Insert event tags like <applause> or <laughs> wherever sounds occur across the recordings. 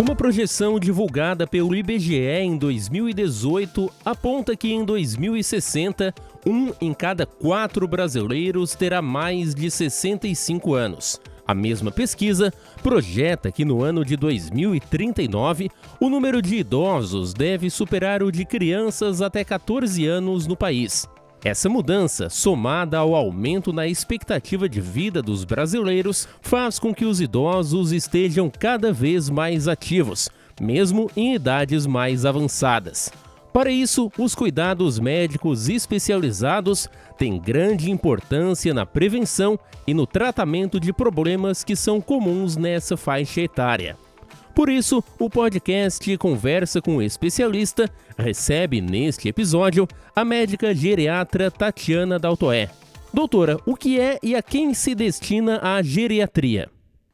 Uma projeção divulgada pelo IBGE em 2018 aponta que em 2060, um em cada quatro brasileiros terá mais de 65 anos. A mesma pesquisa projeta que no ano de 2039, o número de idosos deve superar o de crianças até 14 anos no país. Essa mudança, somada ao aumento na expectativa de vida dos brasileiros, faz com que os idosos estejam cada vez mais ativos, mesmo em idades mais avançadas. Para isso, os cuidados médicos especializados têm grande importância na prevenção e no tratamento de problemas que são comuns nessa faixa etária. Por isso, o podcast Conversa com o Especialista recebe neste episódio a médica geriatra Tatiana Daltoé. Doutora, o que é e a quem se destina a geriatria?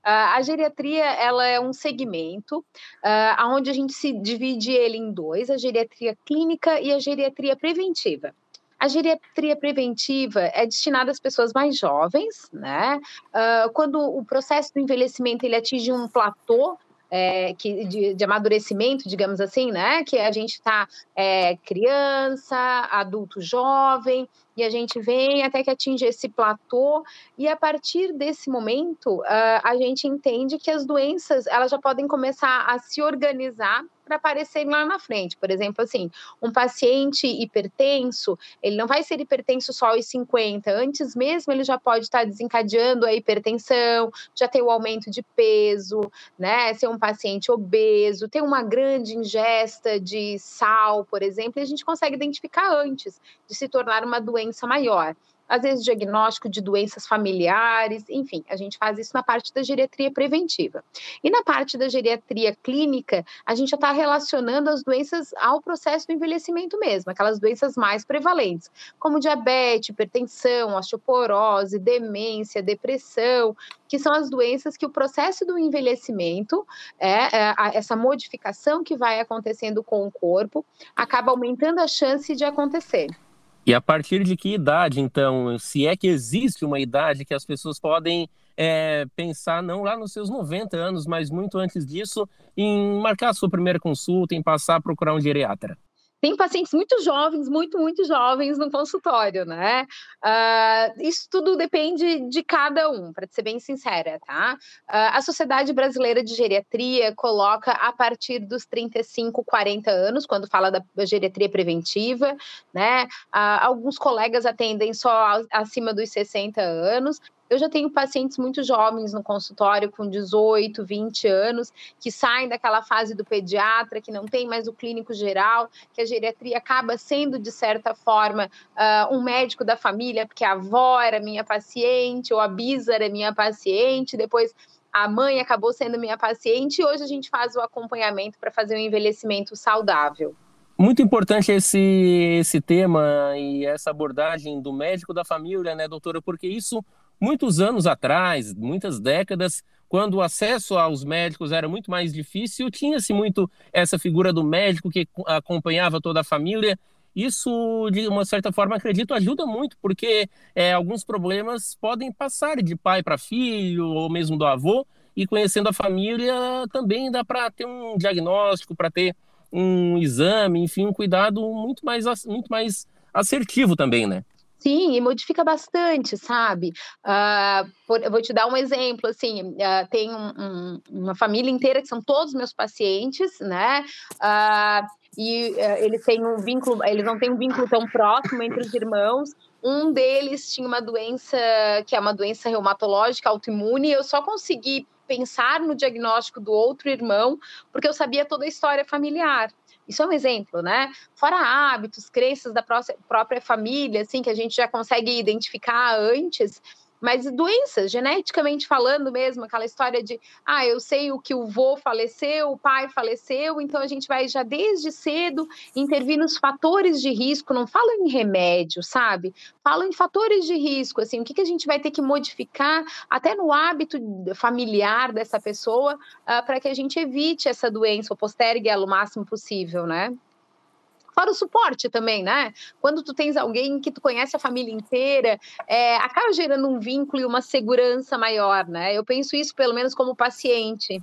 a geriatria ela é um segmento uh, onde a gente se divide ele em dois, a geriatria clínica e a geriatria preventiva. A geriatria preventiva é destinada às pessoas mais jovens, né? Uh, quando o processo do envelhecimento ele atinge um platô é, que, de, de, amadurecimento, digamos assim, né? Que a gente está é, criança, adulto jovem, e a gente vem até que atinge esse platô, e a partir desse momento, uh, a gente entende que as doenças elas já podem começar a se organizar para aparecerem lá na frente. Por exemplo, assim, um paciente hipertenso, ele não vai ser hipertenso só aos 50, antes mesmo ele já pode estar desencadeando a hipertensão, já ter o aumento de peso, né? Ser um paciente obeso, ter uma grande ingesta de sal, por exemplo, e a gente consegue identificar antes de se tornar uma doença maior às vezes diagnóstico de doenças familiares, enfim, a gente faz isso na parte da geriatria preventiva. E na parte da geriatria clínica, a gente já está relacionando as doenças ao processo do envelhecimento mesmo, aquelas doenças mais prevalentes, como diabetes, hipertensão, osteoporose, demência, depressão, que são as doenças que o processo do envelhecimento, é, é essa modificação que vai acontecendo com o corpo, acaba aumentando a chance de acontecer. E a partir de que idade, então, se é que existe uma idade que as pessoas podem é, pensar, não lá nos seus 90 anos, mas muito antes disso, em marcar a sua primeira consulta, em passar a procurar um geriatra? Tem pacientes muito jovens, muito, muito jovens no consultório, né? Uh, isso tudo depende de cada um, para ser bem sincera, tá? Uh, a Sociedade Brasileira de Geriatria coloca a partir dos 35, 40 anos, quando fala da geriatria preventiva, né? Uh, alguns colegas atendem só acima dos 60 anos, eu já tenho pacientes muito jovens no consultório, com 18, 20 anos, que saem daquela fase do pediatra, que não tem mais o clínico geral, que a geriatria acaba sendo, de certa forma, uh, um médico da família, porque a avó era minha paciente, ou a bisa era minha paciente, depois a mãe acabou sendo minha paciente, e hoje a gente faz o acompanhamento para fazer um envelhecimento saudável. Muito importante esse, esse tema e essa abordagem do médico da família, né, doutora? Porque isso Muitos anos atrás, muitas décadas, quando o acesso aos médicos era muito mais difícil, tinha-se muito essa figura do médico que acompanhava toda a família. Isso, de uma certa forma, acredito, ajuda muito, porque é, alguns problemas podem passar de pai para filho, ou mesmo do avô, e conhecendo a família também dá para ter um diagnóstico, para ter um exame, enfim, um cuidado muito mais, muito mais assertivo também, né? Sim, e modifica bastante, sabe? Uh, por, eu vou te dar um exemplo, assim, uh, tem um, um, uma família inteira que são todos meus pacientes, né? Uh, e eles têm um vínculo, eles não têm um vínculo tão próximo entre os irmãos. Um deles tinha uma doença que é uma doença reumatológica autoimune, eu só consegui pensar no diagnóstico do outro irmão porque eu sabia toda a história familiar. Isso é um exemplo, né? Fora hábitos, crenças da própria família, assim, que a gente já consegue identificar antes, mas doenças, geneticamente falando mesmo, aquela história de, ah, eu sei o que o vô faleceu, o pai faleceu, então a gente vai já desde cedo intervir nos fatores de risco, não falo em remédio, sabe? Falo em fatores de risco, assim, o que, que a gente vai ter que modificar até no hábito familiar dessa pessoa uh, para que a gente evite essa doença ou postergue ela o máximo possível, né? Fora o suporte também, né? Quando tu tens alguém que tu conhece a família inteira, é, acaba gerando um vínculo e uma segurança maior, né? Eu penso isso pelo menos como paciente.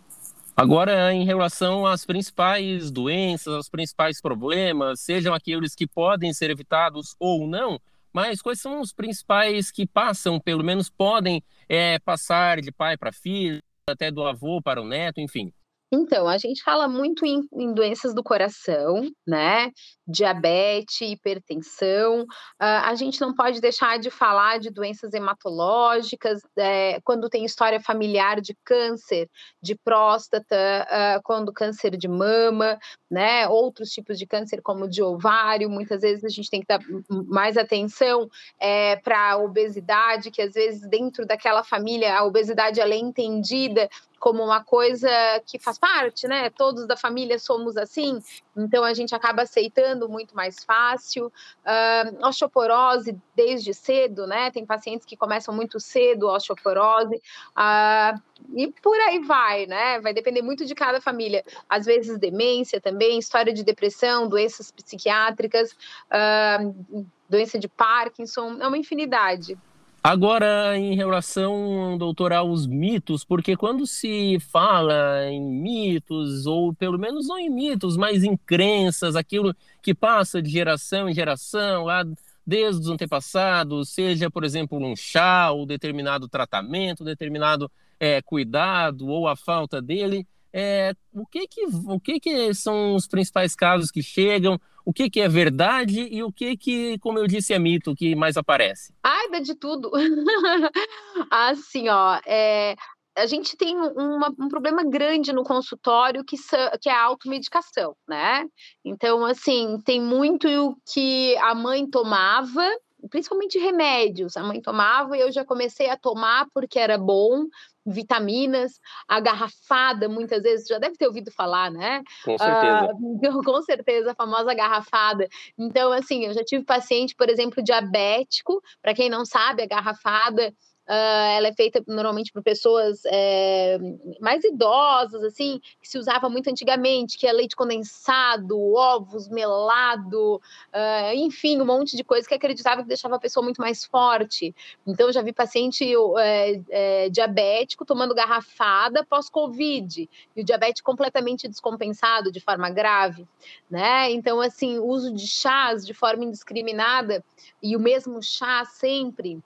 Agora, em relação às principais doenças, aos principais problemas, sejam aqueles que podem ser evitados ou não, mas quais são os principais que passam, pelo menos podem é, passar de pai para filho, até do avô para o neto, enfim? Então, a gente fala muito em, em doenças do coração, né? Diabetes, hipertensão. Uh, a gente não pode deixar de falar de doenças hematológicas, é, quando tem história familiar de câncer de próstata, uh, quando câncer de mama, né? Outros tipos de câncer, como de ovário. Muitas vezes a gente tem que dar mais atenção é, para a obesidade, que às vezes dentro daquela família a obesidade ela é entendida como uma coisa que faz parte, né? Todos da família somos assim, então a gente acaba aceitando muito mais fácil. Uh, osteoporose desde cedo, né? Tem pacientes que começam muito cedo a osteoporose, uh, e por aí vai, né? Vai depender muito de cada família. Às vezes demência também, história de depressão, doenças psiquiátricas, uh, doença de Parkinson, é uma infinidade. Agora, em relação, doutor, aos mitos, porque quando se fala em mitos, ou pelo menos não em mitos, mas em crenças, aquilo que passa de geração em geração, lá desde os antepassados, seja, por exemplo, um chá, ou determinado tratamento, determinado é, cuidado, ou a falta dele, é, o que que, o que que são os principais casos que chegam, o que que é verdade e o que que, como eu disse, é mito que mais aparece? Ai, dá de tudo. <laughs> assim, ó, é, a gente tem uma, um problema grande no consultório que, que é a automedicação, né? Então, assim, tem muito o que a mãe tomava, principalmente remédios. A mãe tomava e eu já comecei a tomar porque era bom, vitaminas, a garrafada, muitas vezes, já deve ter ouvido falar, né? Com certeza. Uh, com certeza, a famosa garrafada. Então, assim, eu já tive paciente, por exemplo, diabético, para quem não sabe, a garrafada Uh, ela é feita normalmente por pessoas é, mais idosas, assim, que se usava muito antigamente, que é leite condensado, ovos, melado, uh, enfim, um monte de coisa que acreditava que deixava a pessoa muito mais forte. Então, já vi paciente é, é, diabético tomando garrafada pós-Covid, e o diabetes completamente descompensado de forma grave, né? Então, assim, uso de chás de forma indiscriminada, e o mesmo chá sempre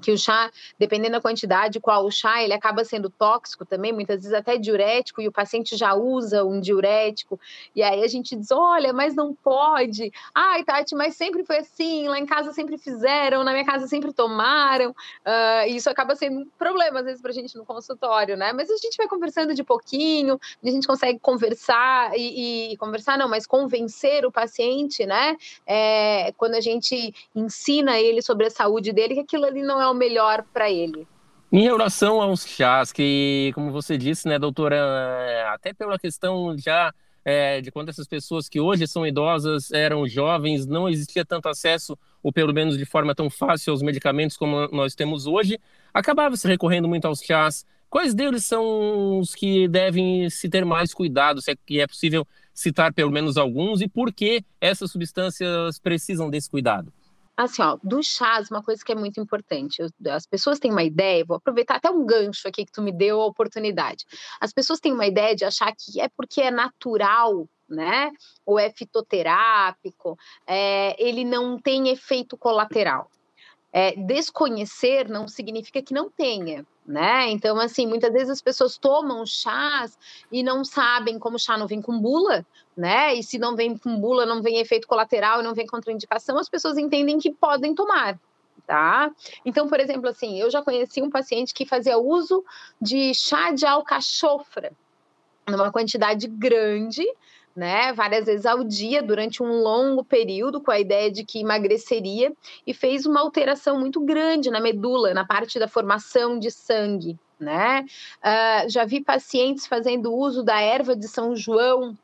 que o chá, dependendo da quantidade, qual o chá, ele acaba sendo tóxico também, muitas vezes até diurético, e o paciente já usa um diurético, e aí a gente diz, olha, mas não pode, ai, Tati, mas sempre foi assim, lá em casa sempre fizeram, na minha casa sempre tomaram, uh, e isso acaba sendo um problema, às vezes, para a gente no consultório, né, mas a gente vai conversando de pouquinho, a gente consegue conversar, e, e conversar não, mas convencer o paciente, né, é, quando a gente ensina ele sobre a saúde dele, que aquilo ali não é é o melhor para ele? Em relação aos chás, que, como você disse, né, doutora, é, até pela questão já é, de quando essas pessoas que hoje são idosas eram jovens, não existia tanto acesso, ou pelo menos de forma tão fácil, aos medicamentos como nós temos hoje, acabava se recorrendo muito aos chás. Quais deles são os que devem se ter mais cuidado, se é que é possível citar pelo menos alguns, e por que essas substâncias precisam desse cuidado? Assim, ó, do chás, uma coisa que é muito importante. as pessoas têm uma ideia, vou aproveitar até um gancho aqui que tu me deu a oportunidade. As pessoas têm uma ideia de achar que é porque é natural né? Ou é fitoterápico, é, ele não tem efeito colateral. É, desconhecer não significa que não tenha né? Então, assim, muitas vezes as pessoas tomam chás e não sabem como chá não vem com bula, né? E se não vem com bula, não vem efeito colateral e não vem contraindicação, as pessoas entendem que podem tomar, tá? Então, por exemplo, assim, eu já conheci um paciente que fazia uso de chá de alcachofra numa quantidade grande, né, várias vezes ao dia durante um longo período, com a ideia de que emagreceria, e fez uma alteração muito grande na medula, na parte da formação de sangue. Né? Uh, já vi pacientes fazendo uso da erva de São João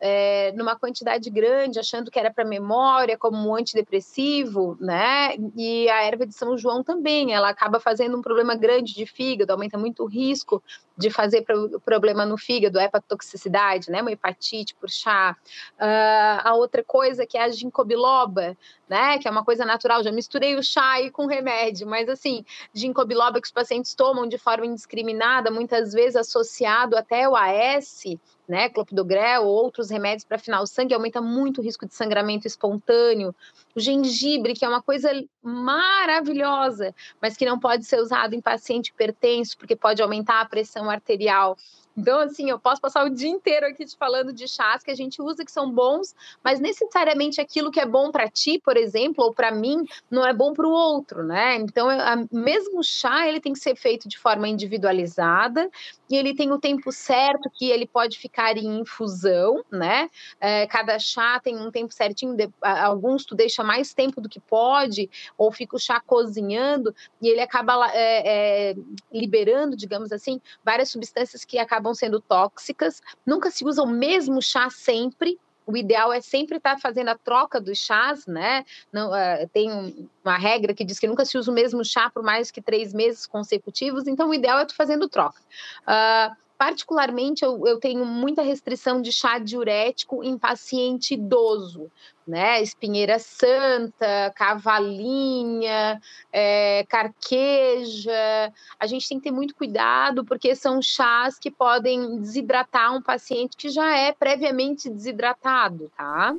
é, numa quantidade grande, achando que era para memória, como um antidepressivo, né? E a erva de São João também, ela acaba fazendo um problema grande de fígado, aumenta muito o risco de fazer pro, problema no fígado, hepatotoxicidade, né? Uma hepatite por chá. Uh, a outra coisa que é a ginkgo biloba, né? Que é uma coisa natural. Já misturei o chá com remédio, mas assim, ginkgo biloba que os pacientes tomam de forma indiscriminada, muitas vezes associado até o AS, né, clopidogrel ou outros remédios para afinar o sangue, aumenta muito o risco de sangramento espontâneo. O gengibre, que é uma coisa maravilhosa, mas que não pode ser usado em paciente hipertenso, porque pode aumentar a pressão arterial. Então, assim, eu posso passar o dia inteiro aqui te falando de chás que a gente usa que são bons, mas necessariamente aquilo que é bom para ti, por exemplo, ou para mim, não é bom para o outro, né? Então, a, mesmo chá, ele tem que ser feito de forma individualizada e ele tem o tempo certo que ele pode ficar em infusão, né? É, cada chá tem um tempo certinho, de, alguns tu deixa mais tempo do que pode, ou fica o chá cozinhando e ele acaba é, é, liberando, digamos assim, várias substâncias que acabam acabam sendo tóxicas. Nunca se usa o mesmo chá sempre. O ideal é sempre estar fazendo a troca dos chás, né? Não, uh, tem uma regra que diz que nunca se usa o mesmo chá por mais que três meses consecutivos, então o ideal é tu fazendo troca. Uh, particularmente, eu, eu, tenho muita restrição de chá diurético em paciente idoso, né? Espinheira santa, cavalinha, é, carqueja. A gente tem que ter muito cuidado, porque são chás que podem desidratar um paciente que já é previamente desidratado, tá?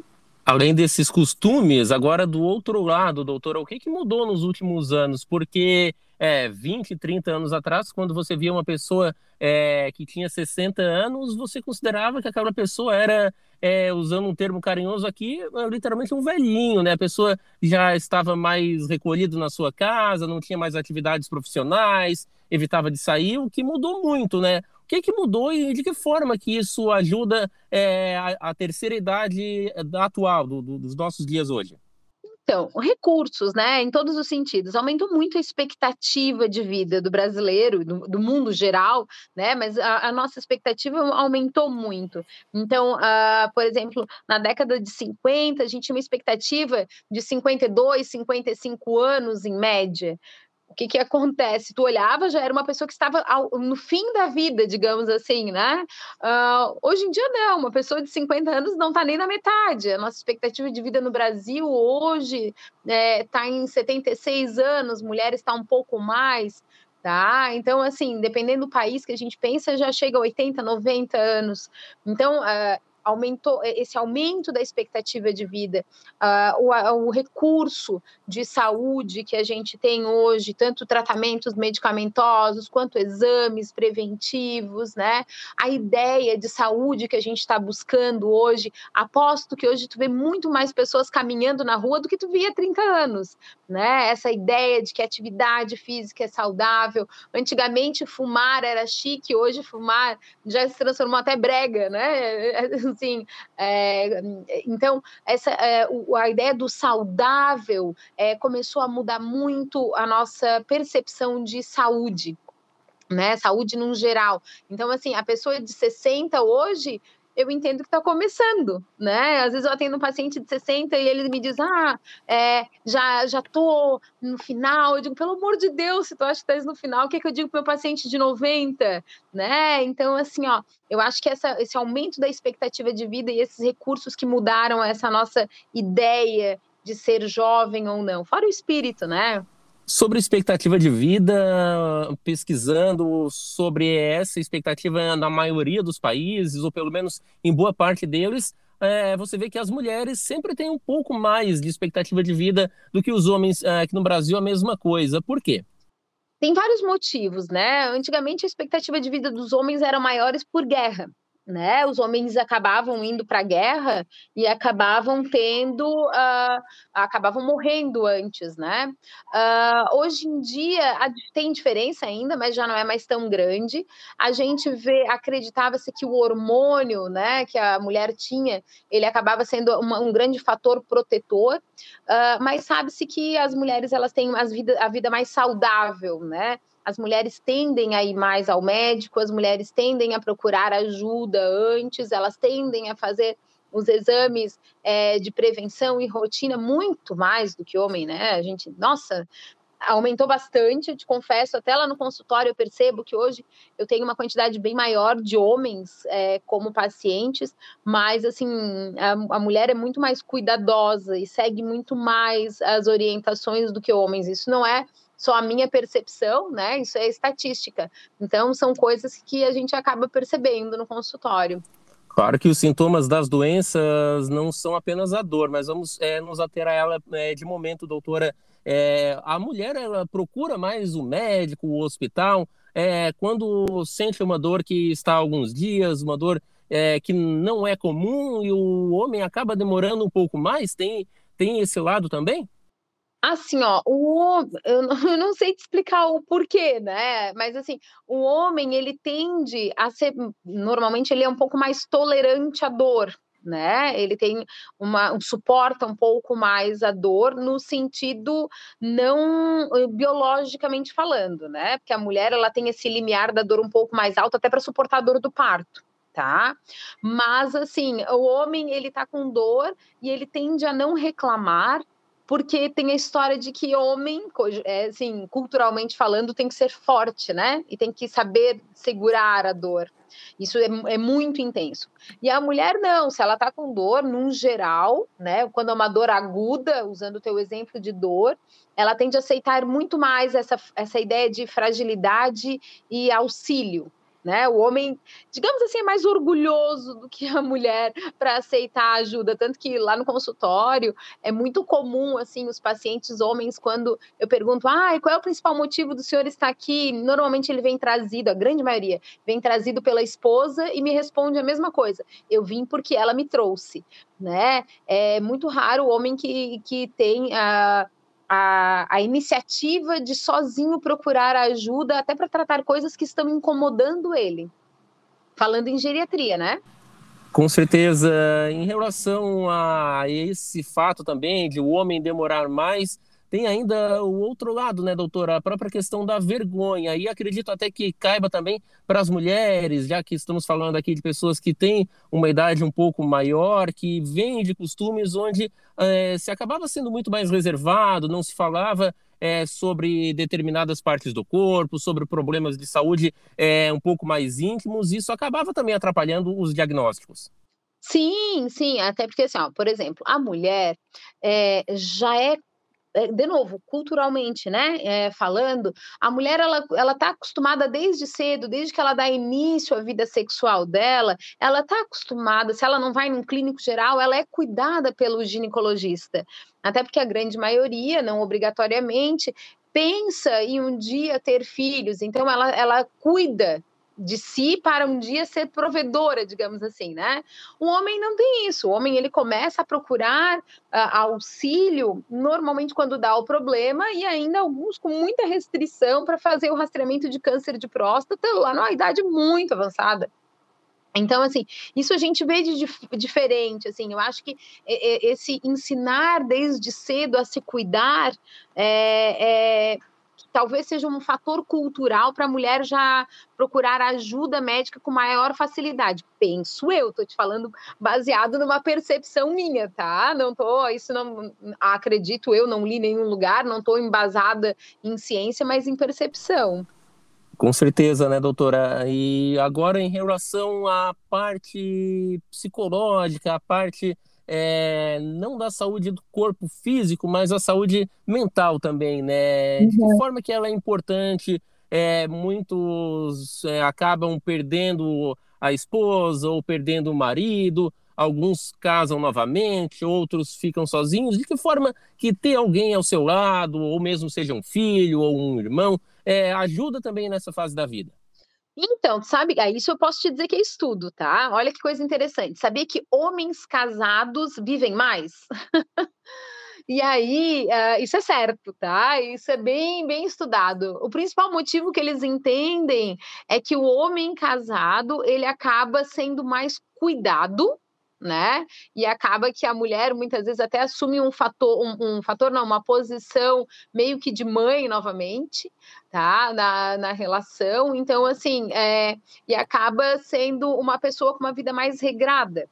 Além desses costumes, agora do outro lado, doutora, o que, que mudou nos últimos anos? Porque é, 20, 30 anos atrás, quando você via uma pessoa é, que tinha 60 anos, você considerava que aquela pessoa era, é, usando um termo carinhoso aqui, literalmente um velhinho, né? A pessoa já estava mais recolhida na sua casa, não tinha mais atividades profissionais, evitava de sair, o que mudou muito, né? O que, que mudou e de que forma que isso ajuda é, a, a, terceira idade atual, do, do, dos nossos dias hoje? Então, recursos, né, em todos os sentidos, aumentou muito a expectativa de vida do brasileiro, do, do mundo geral, né, mas a, a, nossa expectativa aumentou muito. Então, uh, por exemplo, na década de 50, a gente tinha uma expectativa de 52, 55 anos em média o que, que acontece? Tu olhava, já era uma pessoa que estava ao, no fim da vida, digamos assim, né? Uh, hoje em dia, não, uma pessoa de 50 anos não está nem na metade. A nossa expectativa de vida no Brasil hoje está é, tá em 76 anos, mulheres está um pouco mais. Tá? Então, assim, dependendo do país que a gente pensa, já chega a 80, 90 anos. Então, uh, aumentou esse aumento da expectativa de vida, uh, o, o, recurso de saúde que a gente tem hoje, tanto tratamentos medicamentosos quanto exames preventivos, né? A ideia de saúde que a gente está buscando hoje, aposto que hoje tu vê muito mais pessoas caminhando na rua do que tu via há 30 anos, né? Essa ideia de que atividade física é saudável. Antigamente fumar era chique, hoje fumar já se transformou até brega, né? <laughs> assim, é, então essa é, a ideia do saudável é, começou a mudar muito a nossa percepção de saúde, né? Saúde no geral. Então, assim, a pessoa de 60 hoje eu entendo que está começando, né? Às vezes eu atendo um paciente de 60 e ele me diz, ah, é, já, já tô no final. Eu digo, pelo amor de Deus, se tu acha que estás no final, o que, é que eu digo para meu paciente de 90, né? Então, assim, ó, eu acho que essa, esse aumento da expectativa de vida e esses recursos que mudaram essa nossa ideia de ser jovem ou não, fora o espírito, né? Sobre expectativa de vida, pesquisando sobre essa expectativa na maioria dos países, ou pelo menos em boa parte deles, é, você vê que as mulheres sempre têm um pouco mais de expectativa de vida do que os homens é, aqui no Brasil, a mesma coisa. Por quê? Tem vários motivos, né? Antigamente a expectativa de vida dos homens era maiores por guerra né? Os homens acabavam indo para a guerra e acabavam tendo, uh, acabavam morrendo antes, né? Uh, hoje em dia tem diferença ainda, mas já não é mais tão grande. A gente vê, acreditava-se que o hormônio, né, que a mulher tinha, ele acabava sendo uma, um grande fator protetor, uh, mas sabe-se que as mulheres elas têm as vida, a vida mais saudável, né? As mulheres tendem a ir mais ao médico, as mulheres tendem a procurar ajuda antes, elas tendem a fazer os exames é, de prevenção e rotina muito mais do que homem, né? A gente, nossa, aumentou bastante, eu te confesso, até lá no consultório eu percebo que hoje eu tenho uma quantidade bem maior de homens é, como pacientes, mas assim, a, a, mulher é muito mais cuidadosa e segue muito mais as orientações do que homens. Isso não é só a minha percepção, né? Isso é estatística. Então, são coisas que a gente acaba percebendo no consultório. Claro que os sintomas das doenças não são apenas a dor, mas vamos é, nos ater a ela é, de momento, doutora. É, a mulher ela procura mais o médico, o hospital, é, quando sente uma dor que está há alguns dias, uma dor é, que não é comum e o homem acaba demorando um pouco mais. Tem, tem esse lado também? Assim, ó, o <laughs> eu não, sei te explicar o porquê, né? Mas assim, o homem ele tende a ser, normalmente ele é um pouco mais tolerante à dor, né? Ele tem uma um, suporta um pouco mais a dor no sentido não biologicamente falando, né? Porque a mulher ela tem esse limiar da dor um pouco mais alto até para suportar a dor do parto. Tá? Mas assim, o homem ele tá com dor e ele tende a não reclamar porque tem a história de que homem, é, assim, culturalmente falando, tem que ser forte, né? E tem que saber segurar a dor. Isso é, é, muito intenso. E a mulher não, se ela tá com dor, num geral, né? Quando é uma dor aguda, usando o teu exemplo de dor, ela tende a aceitar muito mais essa, essa ideia de fragilidade e auxílio, né? O homem, digamos assim, é mais orgulhoso do que a mulher para aceitar ajuda, tanto que lá no consultório é muito comum assim os pacientes homens quando eu pergunto: "Ah, qual é o principal motivo do senhor estar aqui?", normalmente ele vem trazido, a grande maioria, vem trazido pela esposa e me responde a mesma coisa: "Eu vim porque ela me trouxe", né? É muito raro o homem que que tem a a, a iniciativa de sozinho procurar ajuda até para tratar coisas que estão incomodando ele. Falando em geriatria, né? Com certeza, em relação a esse fato também de o homem demorar mais, tem ainda o outro lado, né, doutora? A própria questão da vergonha. E acredito até que caiba também para as mulheres, já que estamos falando aqui de pessoas que têm uma idade um pouco maior, que vêm de costumes onde é, se acabava sendo muito mais reservado, não se falava é, sobre determinadas partes do corpo, sobre problemas de saúde é, um pouco mais íntimos. Isso acabava também atrapalhando os diagnósticos. Sim, sim, até porque assim, ó, por exemplo, a mulher é, já é é, de novo, culturalmente, né, é, falando, a mulher ela ela está acostumada desde cedo, desde que ela dá início à vida sexual dela, ela está acostumada. Se ela não vai num clínico geral, ela é cuidada pelo ginecologista, até porque a grande maioria, não obrigatoriamente, pensa em um dia ter filhos, então ela, ela cuida de si para um dia ser provedora, digamos assim, né? O homem não tem isso. O homem ele começa a procurar uh, auxílio normalmente quando dá o problema e ainda alguns com muita restrição para fazer o rastreamento de câncer de próstata lá numa idade muito avançada. Então, assim, isso a gente vê de diferente, assim, eu acho que esse ensinar desde cedo a se cuidar é, é talvez seja um fator cultural para a mulher já procurar ajuda médica com maior facilidade. Penso eu, estou te falando baseado numa percepção minha, tá? Não tô, isso não acredito eu, não li nenhum lugar, não estou embasada em ciência, mas em percepção. Com certeza, né, doutora? E agora, em relação à parte psicológica, a parte é, não da saúde do corpo físico, mas a saúde mental também, né? De que uhum. forma que ela é importante? É, muitos é, acabam perdendo a esposa ou perdendo o marido, alguns casam novamente, outros ficam sozinhos. De que forma que ter alguém ao seu lado, ou mesmo seja um filho ou um irmão, é, ajuda também nessa fase da vida? Então, sabe, isso eu posso te dizer que é estudo, tá? Olha que coisa interessante. Sabia que homens casados vivem mais? <laughs> E aí, uh, isso é certo, tá? Isso é bem, bem estudado. O principal motivo que eles entendem é que o homem casado, ele acaba sendo mais cuidado né? E acaba que a mulher muitas vezes até assume um fator, um, um, fator não, uma posição meio que de mãe novamente, tá? Na, na relação. Então, assim, é, e acaba sendo uma pessoa com uma vida mais regrada.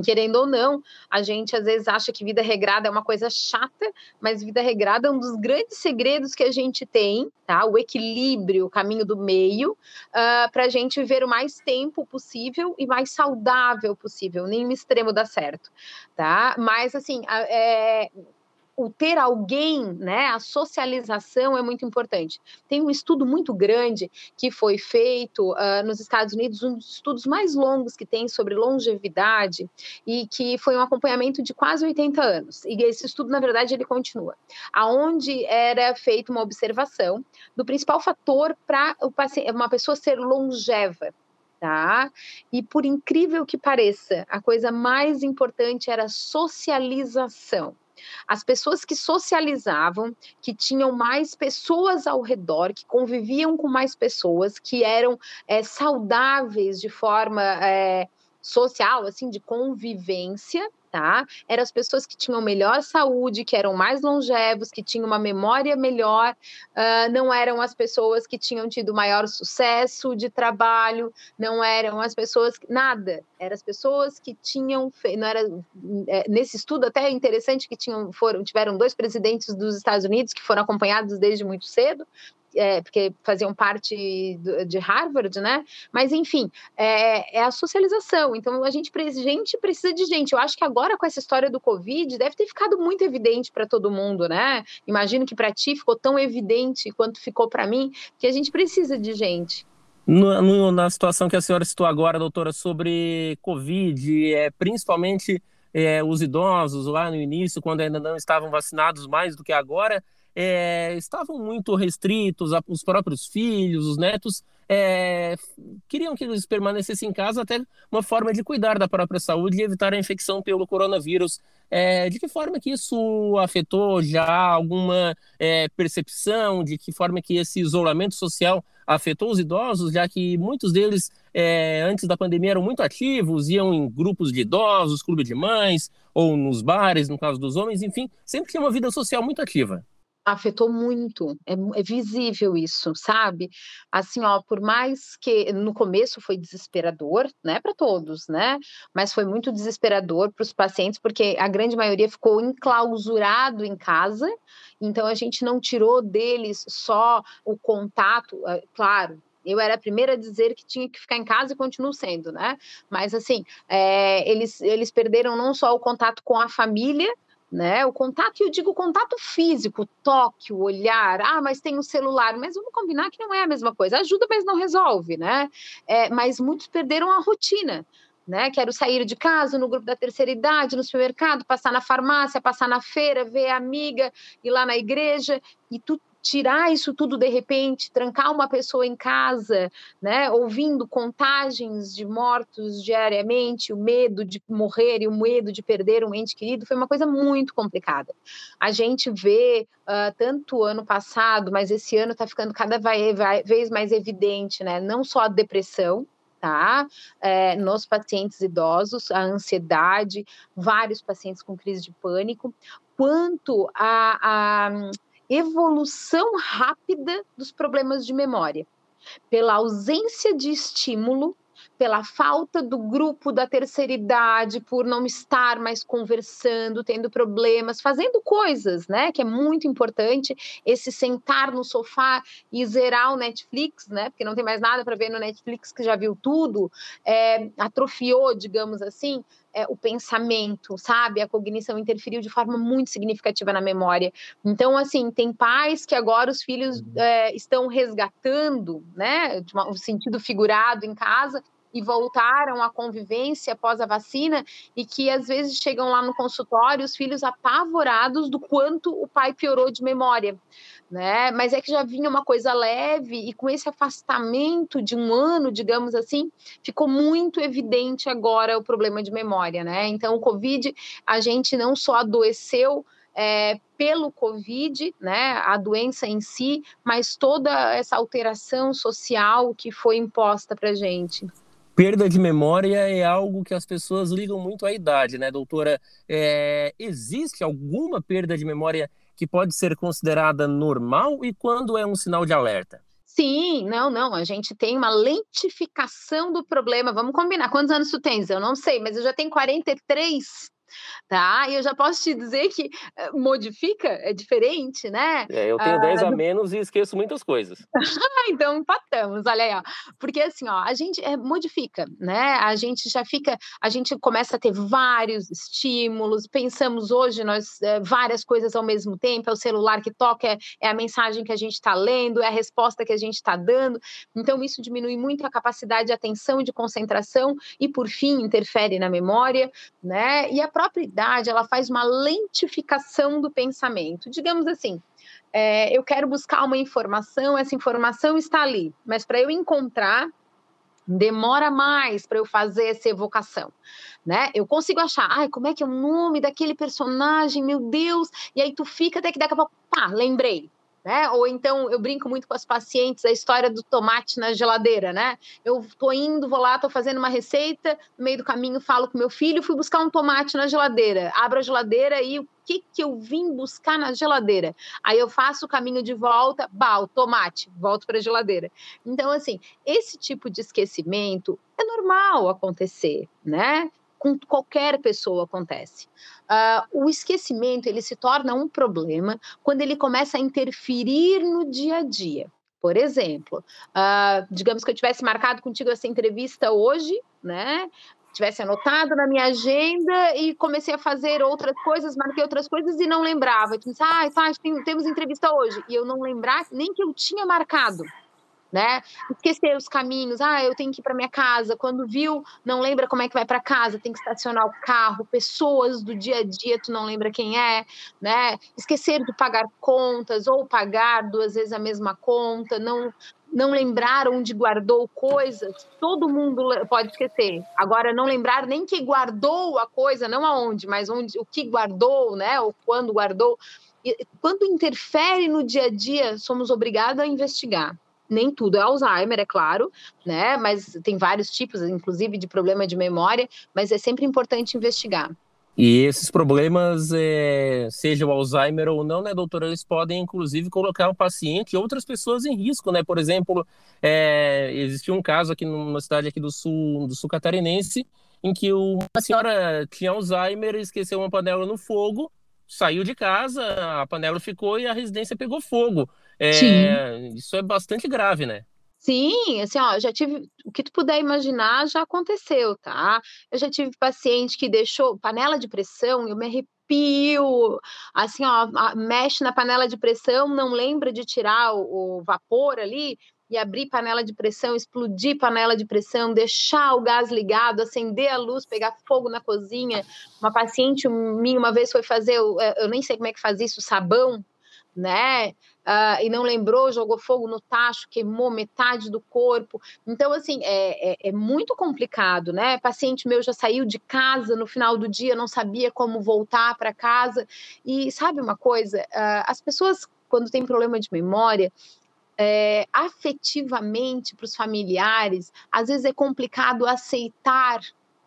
Querendo ou não, a gente às vezes acha que vida regrada é uma coisa chata, mas vida regrada é um dos grandes segredos que a gente tem, tá? O equilíbrio, o caminho do meio, uh, ah, para a gente viver o mais tempo possível e mais saudável possível. Nenhum extremo dá certo, tá? Mas assim, é, o ter alguém, né, a socialização é muito importante. Tem um estudo muito grande que foi feito uh, nos Estados Unidos, um dos estudos mais longos que tem sobre longevidade e que foi um acompanhamento de quase 80 anos. E esse estudo, na verdade, ele continua, aonde era feita uma observação do principal fator para uma pessoa ser longeva. Tá? E por incrível que pareça, a coisa mais importante era socialização. As pessoas que socializavam, que tinham mais pessoas ao redor, que conviviam com mais pessoas, que eram é, saudáveis de forma é, social, assim, de convivência, tá? Eram as pessoas que tinham melhor saúde, que eram mais longevos, que tinham uma memória melhor, uh, não eram as pessoas que tinham tido maior sucesso de trabalho, não eram as pessoas nada, eram as pessoas que tinham não era é, nesse estudo até é interessante que tinham foram tiveram dois presidentes dos Estados Unidos que foram acompanhados desde muito cedo é, porque faziam parte do, de Harvard, né? Mas, enfim, é, é, a socialização. Então, a gente, gente precisa de gente. Eu acho que agora, com essa história do Covid, deve ter ficado muito evidente para todo mundo, né? Imagino que para ti ficou tão evidente quanto ficou para mim, que a gente precisa de gente. No, no, na situação que a senhora citou agora, doutora, sobre Covid, é, principalmente é, os idosos lá no início, quando ainda não estavam vacinados mais do que agora, é, estavam muito restritos, os próprios filhos, os netos é, queriam que eles permanecessem em casa até uma forma de cuidar da própria saúde e evitar a infecção pelo coronavírus. É, de que forma que isso afetou já alguma é, percepção de que forma que esse isolamento social afetou os idosos, já que muitos deles antes da pandemia eram muito ativos, iam em grupos de idosos, clube de mães ou nos bares, no caso dos homens, enfim, sempre tinha uma vida social muito ativa afetou muito, é, é, visível isso, sabe? Assim, ó, por mais que no começo foi desesperador, né, para todos, né? Mas foi muito desesperador para os pacientes, porque a grande maioria ficou enclausurado em casa, então a gente não tirou deles só o contato, é, claro, eu era a primeira a dizer que tinha que ficar em casa e continuo sendo, né? Mas assim, é, eles, eles perderam não só o contato com a família, né? O contato, eu digo contato físico, toque, o olhar, ah, mas tem o um celular, mas vamos combinar que não é a mesma coisa, ajuda, mas não resolve, né? É, mas muitos perderam a rotina. Né? Quero sair de casa no grupo da terceira idade, no supermercado, passar na farmácia, passar na feira, ver a amiga, ir lá na igreja, e tu tirar isso tudo de repente, trancar uma pessoa em casa, né, ouvindo contagens de mortos diariamente, o medo de morrer e o medo de perder um ente querido, foi uma coisa muito complicada. A gente vê uh, tanto ano passado, mas esse ano está ficando cada vez mais evidente, né, não só a depressão, tá? É, nos pacientes idosos, a ansiedade, vários pacientes com crise de pânico, quanto a, a evolução rápida dos problemas de memória, pela ausência de estímulo, pela falta do grupo da terceira idade, por não estar mais conversando, tendo problemas, fazendo coisas, né? Que é muito importante esse sentar no sofá e zerar o Netflix, né? Porque não tem mais nada para ver no Netflix que já viu tudo, é, atrofiou, digamos assim, é, o pensamento, sabe? A cognição interferiu de forma muito significativa na memória. Então, assim, tem pais que agora os filhos uhum. é, estão resgatando, né, de um sentido figurado em casa, e voltaram à convivência após a vacina e que às vezes chegam lá no consultório os filhos apavorados do quanto o pai piorou de memória, né? Mas é que já vinha uma coisa leve e com esse afastamento de um ano, digamos assim, ficou muito evidente agora o problema de memória, né? Então o COVID a gente não só adoeceu é, pelo Covid, né, a doença em si, mas toda essa alteração social que foi imposta para gente perda de memória é algo que as pessoas ligam muito à idade, né, doutora? É, existe alguma perda de memória que pode ser considerada normal e quando é um sinal de alerta? Sim, não, não. A gente tem uma lentificação do problema. Vamos combinar. Quantos anos tu tens? Eu não sei, mas eu já tenho 43 tá? E eu já posso te dizer que eh, modifica, é diferente, né? É, eu tenho 10 a ah, menos e esqueço muitas coisas. <laughs> então empatamos, olha aí, ó. Porque assim, ó, a gente é, modifica, né? A gente já fica, a gente começa a ter vários estímulos, pensamos hoje nós é, várias coisas ao mesmo tempo, é o celular que toca, é, é a mensagem que a gente está lendo, é a resposta que a gente está dando. Então, isso diminui muito a capacidade de atenção e de concentração e, por fim, interfere na memória, né? E a própria idade, ela faz uma lentificação do pensamento. Digamos assim, é, eu quero buscar uma informação, essa informação está ali, mas para eu encontrar, demora mais para eu fazer essa evocação, né? Eu consigo achar, ai, como é que é o nome daquele personagem, meu Deus, e aí tu fica até que daqui a pouco, pá, lembrei, né? Ou então eu brinco muito com as pacientes a história do tomate na geladeira, né? Eu tô indo, vou lá, tô fazendo uma receita, no meio do caminho falo com meu filho, fui buscar um tomate na geladeira. Abro a geladeira e o que que eu vim buscar na geladeira? Aí eu faço o caminho de volta, bah, o tomate, volto para a geladeira. Então assim, esse tipo de esquecimento é normal acontecer, né? Com qualquer pessoa acontece. Uh, o esquecimento ele se torna um problema quando ele começa a interferir no dia a dia. Por exemplo, uh, digamos que eu tivesse marcado contigo essa entrevista hoje, né? Tivesse anotado na minha agenda e comecei a fazer outras coisas, marquei outras coisas e não lembrava. Eu disse, ah, tá, temos entrevista hoje. E eu não lembrar nem que eu tinha marcado né? Esquecer os caminhos, ah, eu tenho que ir para minha casa. Quando viu, não lembra como é que vai para casa, tem que estacionar o carro, pessoas do dia a dia, tu não lembra quem é, né? Esquecer de pagar contas ou pagar duas vezes a mesma conta, não não lembrar onde guardou coisas, todo mundo pode esquecer. Agora, não lembrar nem que guardou a coisa, não aonde, mas onde, o que guardou, né? Ou quando guardou. E, quando interfere no dia a dia, somos obrigados a investigar nem tudo é Alzheimer, é claro, né? Mas tem vários tipos, inclusive de problema de memória, mas é sempre importante investigar. E esses problemas, é, seja o Alzheimer ou não, né, doutora, eles podem inclusive colocar o paciente e outras pessoas em risco, né? Por exemplo, é, existiu um caso aqui numa cidade aqui do sul, do sul catarinense, em que uma senhora tinha Alzheimer, esqueceu uma panela no fogo, saiu de casa, a panela ficou e a residência pegou fogo. É, isso é bastante grave, né? Sim, assim, ó, já tive o que tu puder imaginar já aconteceu, tá? Eu já tive paciente que deixou panela de pressão, eu me arrepio, assim, ó, mexe na panela de pressão, não lembra de tirar o, o vapor ali e abrir panela de pressão, explodir panela de pressão, deixar o gás ligado, acender a luz, pegar fogo na cozinha. Uma paciente minha uma vez foi fazer, eu, eu nem sei como é que faz isso, sabão, né? Uh, e não lembrou, jogou fogo no tacho, queimou metade do corpo. Então, assim, é, é, é, muito complicado, né? Paciente meu já saiu de casa no final do dia, não sabia como voltar para casa. E sabe uma coisa? Uh, as pessoas, quando têm problema de memória, é, afetivamente para os familiares, às vezes é complicado aceitar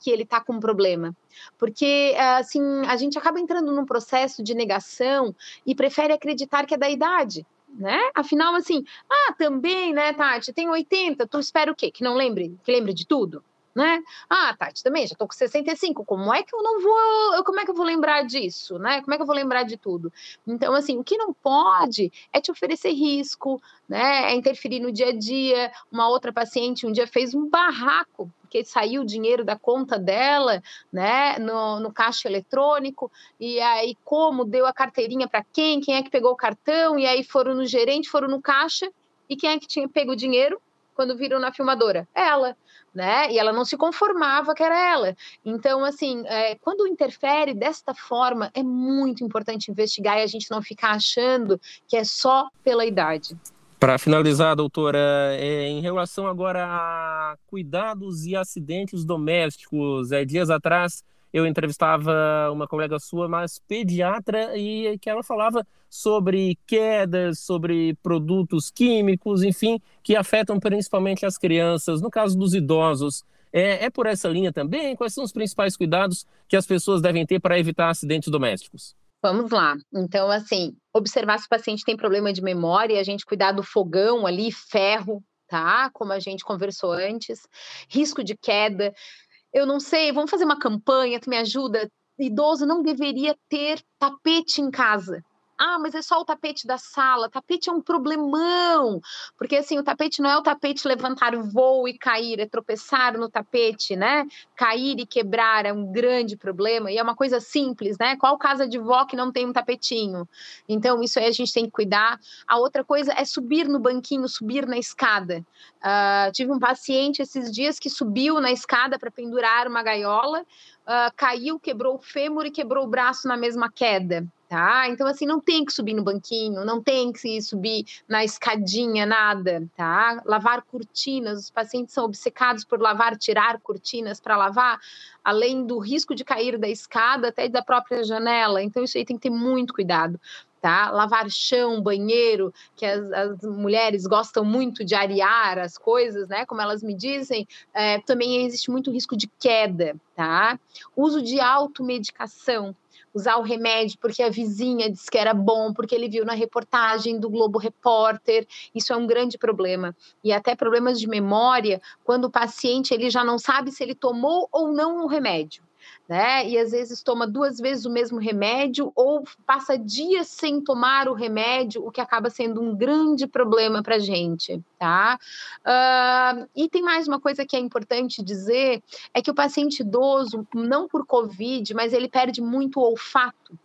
que ele está com um problema. Porque, assim, a gente acaba entrando num processo de negação e prefere acreditar que é da idade. Né? Afinal, assim, ah, também, né, Tati, tem 80, tu espera o quê? Que não lembre, que lembre de tudo? Né? Ah, Tati, também já tô com 65, como é que eu não vou, como é que eu vou lembrar disso, né? Como é que eu vou lembrar de tudo? Então, assim, o que não pode é te oferecer risco, né? É interferir no dia a dia. Uma outra paciente um dia fez um barraco, porque saiu o dinheiro da conta dela, né, no, no caixa eletrônico, e aí como deu a carteirinha para quem, quem é que pegou o cartão, e aí foram no gerente, foram no caixa, e quem é que tinha pego o dinheiro? quando viram na filmadora? Ela, né? E ela não se conformava que era ela. Então, assim, é, quando interfere desta forma, é muito importante investigar e a gente não ficar achando que é só pela idade. Para finalizar, doutora, é, em relação agora a cuidados e acidentes domésticos, é, dias atrás eu entrevistava uma colega sua, mas pediatra, e que ela falava sobre quedas, sobre produtos químicos, enfim, que afetam principalmente as crianças. No caso dos idosos, é, é por essa linha também? Quais são os principais cuidados que as pessoas devem ter para evitar acidentes domésticos? Vamos lá. Então, assim, observar se o paciente tem problema de memória, a gente cuidar do fogão ali, ferro, tá? Como a gente conversou antes. Risco de queda. Eu não sei, vamos fazer uma campanha, tu me ajuda? Idoso não deveria ter tapete em casa. Ah, mas é só o tapete da sala. Tapete é um problemão, porque assim, o tapete não é o tapete levantar voo e cair, é tropeçar no tapete, né? Cair e quebrar é um grande problema e é uma coisa simples, né? Qual casa de vó que não tem um tapetinho? Então, isso aí a gente tem que cuidar. A outra coisa é subir no banquinho, subir na escada. Uh, tive um paciente esses dias que subiu na escada para pendurar uma gaiola, uh, caiu, quebrou o fêmur e quebrou o braço na mesma queda tá? Então, assim, não tem que subir no banquinho, não tem que subir na escadinha, nada, tá? Lavar cortinas, os pacientes são obcecados por lavar, tirar cortinas para lavar, além do risco de cair da escada até da própria janela. Então, isso aí tem que ter muito cuidado. Tá? Lavar chão, banheiro, que as, as, mulheres gostam muito de arear as coisas, né? Como elas me dizem, é, também existe muito risco de queda, tá? Uso de automedicação, usar o remédio porque a vizinha disse que era bom, porque ele viu na reportagem do Globo Repórter. Isso é um grande problema. E até problemas de memória, quando o paciente ele já não sabe se ele tomou ou não o remédio né? E às vezes toma duas vezes o mesmo remédio ou passa dias sem tomar o remédio, o que acaba sendo um grande problema para gente, tá? Uh, e tem mais uma coisa que é importante dizer: é que o paciente idoso, não por Covid, mas ele perde muito o olfato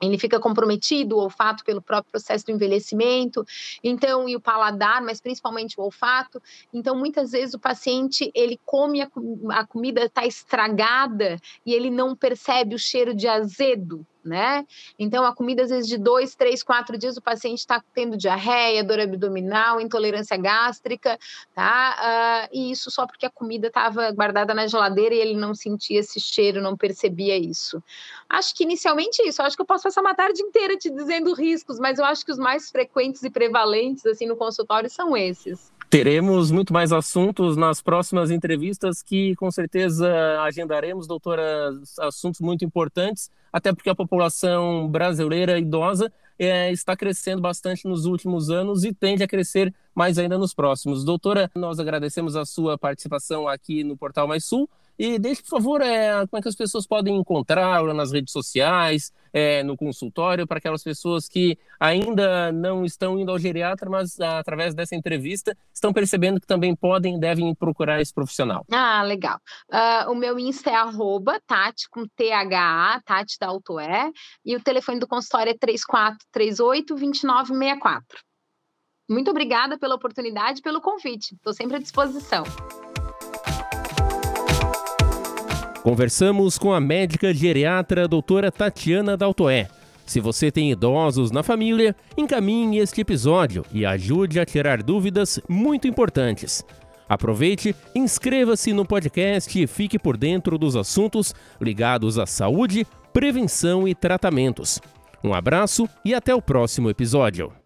ele fica comprometido, o olfato pelo próprio processo do envelhecimento, então, e o paladar, mas principalmente o olfato. Então, muitas vezes o paciente, ele come a, a comida está estragada e ele não percebe o cheiro de azedo, né? Então, a comida, às vezes, de dois, três, quatro dias, o paciente está tendo diarreia, dor abdominal, intolerância gástrica, tá? Uh, e isso só porque a comida estava guardada na geladeira e ele não sentia esse cheiro, não percebia isso. Acho que inicialmente isso. acho que eu posso passar uma tarde inteira te dizendo riscos, mas eu acho que os mais frequentes e prevalentes, assim, no consultório são esses. Teremos muito mais assuntos nas próximas entrevistas que com certeza agendaremos, doutora, assuntos muito importantes, até porque a população brasileira idosa é, está crescendo bastante nos últimos anos e tende a crescer mais ainda nos próximos. Doutora, nós agradecemos a sua participação aqui no Portal Mais Sul e deixe, por favor, é, como é que as pessoas podem encontrá-la nas redes sociais, é, no consultório, para aquelas pessoas que ainda não estão indo ao geriatra, mas ah, através dessa entrevista estão percebendo que também podem e devem procurar esse profissional. Ah, legal. Uh, o meu Insta é arroba Tati com THA, Tati da Autoé, e o telefone do consultório é 3438 2964. Muito obrigada pela oportunidade e pelo convite. Estou sempre à disposição. Conversamos com a médica geriatra doutora Tatiana Daltoé. Se você tem idosos na família, encaminhe este episódio e ajude a tirar dúvidas muito importantes. Aproveite, inscreva-se no podcast e fique por dentro dos assuntos ligados à saúde, prevenção e tratamentos. Um abraço e até o próximo episódio.